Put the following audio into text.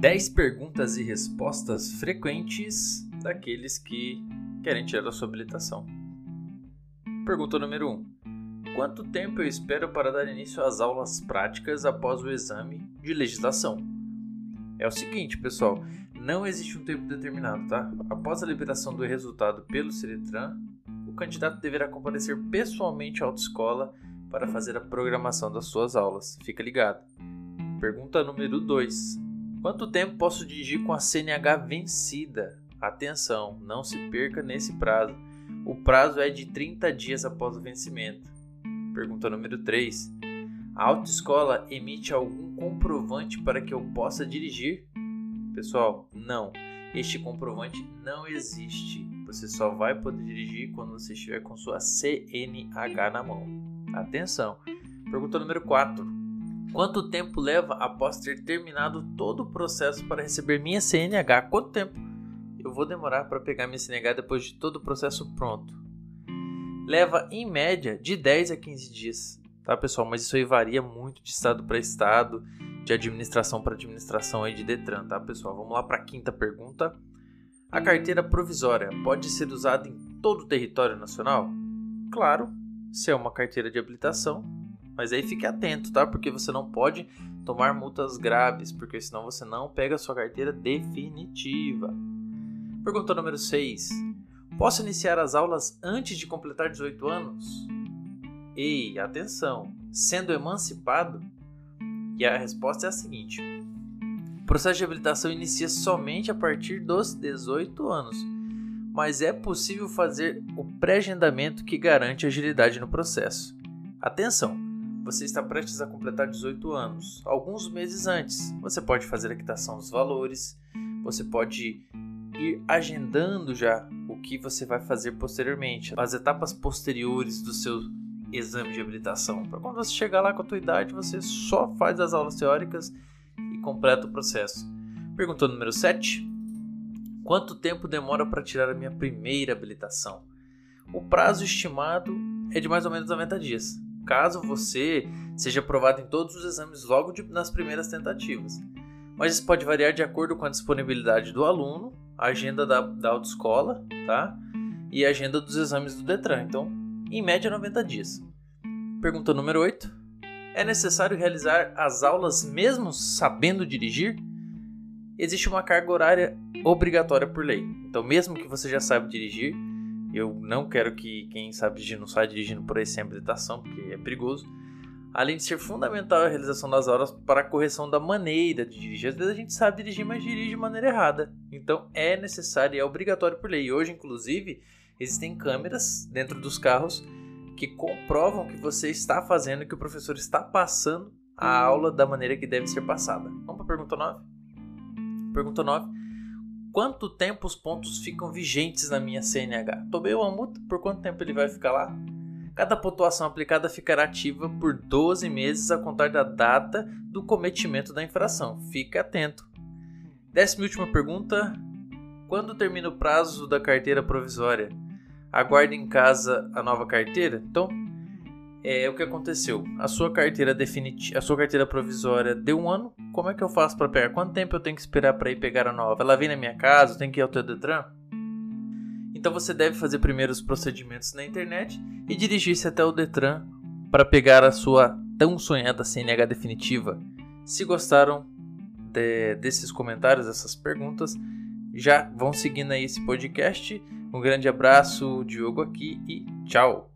10 perguntas e respostas frequentes daqueles que querem tirar a sua habilitação. Pergunta número 1. Quanto tempo eu espero para dar início às aulas práticas após o exame de legislação? É o seguinte, pessoal, não existe um tempo determinado, tá? Após a liberação do resultado pelo Ceretran, o candidato deverá comparecer pessoalmente à autoescola para fazer a programação das suas aulas. Fica ligado. Pergunta número 2. Quanto tempo posso dirigir com a CNH vencida? Atenção, não se perca nesse prazo. O prazo é de 30 dias após o vencimento. Pergunta número 3. A autoescola emite algum comprovante para que eu possa dirigir? Pessoal, não. Este comprovante não existe. Você só vai poder dirigir quando você estiver com sua CNH na mão. Atenção! Pergunta número 4. Quanto tempo leva após ter terminado todo o processo para receber minha CNH? Quanto tempo eu vou demorar para pegar minha CNH depois de todo o processo pronto? Leva em média de 10 a 15 dias, tá pessoal? Mas isso aí varia muito de estado para estado, de administração para administração aí de Detran, tá pessoal? Vamos lá para a quinta pergunta. A carteira provisória pode ser usada em todo o território nacional? Claro, se é uma carteira de habilitação, mas aí fique atento, tá? Porque você não pode tomar multas graves, porque senão você não pega a sua carteira definitiva. Pergunta número 6. Posso iniciar as aulas antes de completar 18 anos? Ei, atenção! Sendo emancipado? E a resposta é a seguinte: processo de habilitação inicia somente a partir dos 18 anos, mas é possível fazer o pré-agendamento que garante agilidade no processo. Atenção! Você está prestes a completar 18 anos. Alguns meses antes, você pode fazer a quitação dos valores, você pode ir agendando já o que você vai fazer posteriormente, as etapas posteriores do seu exame de habilitação. Para quando você chegar lá com a tua idade, você só faz as aulas teóricas completa o processo. Pergunta número 7. Quanto tempo demora para tirar a minha primeira habilitação? O prazo estimado é de mais ou menos 90 dias, caso você seja aprovado em todos os exames logo de, nas primeiras tentativas. Mas isso pode variar de acordo com a disponibilidade do aluno, a agenda da, da autoescola tá? e a agenda dos exames do Detran. Então, em média, 90 dias. Pergunta número 8. É necessário realizar as aulas mesmo sabendo dirigir? Existe uma carga horária obrigatória por lei. Então, mesmo que você já saiba dirigir, eu não quero que quem sabe dirigir não saia dirigindo por aí sem habilitação, porque é perigoso. Além de ser fundamental a realização das aulas para a correção da maneira de dirigir. Às vezes a gente sabe dirigir, mas dirige de maneira errada. Então é necessário e é obrigatório por lei. Hoje, inclusive, existem câmeras dentro dos carros que comprovam que você está fazendo, que o professor está passando a aula da maneira que deve ser passada. Vamos para a pergunta 9? Pergunta 9. Quanto tempo os pontos ficam vigentes na minha CNH? Tomei uma multa, por quanto tempo ele vai ficar lá? Cada pontuação aplicada ficará ativa por 12 meses a contar da data do cometimento da infração. Fique atento. Décima última pergunta. Quando termina o prazo da carteira provisória? aguarde em casa a nova carteira. Então, é o que aconteceu. A sua carteira definitiva, a sua carteira provisória deu um ano. Como é que eu faço para pegar? Quanto tempo eu tenho que esperar para ir pegar a nova? Ela vem na minha casa, tenho que ir ao teu Detran? Então você deve fazer primeiro os procedimentos na internet e dirigir-se até o Detran para pegar a sua tão sonhada CNH definitiva. Se gostaram de, desses comentários, dessas perguntas, já vão seguindo aí esse podcast. Um grande abraço, Diogo aqui e tchau!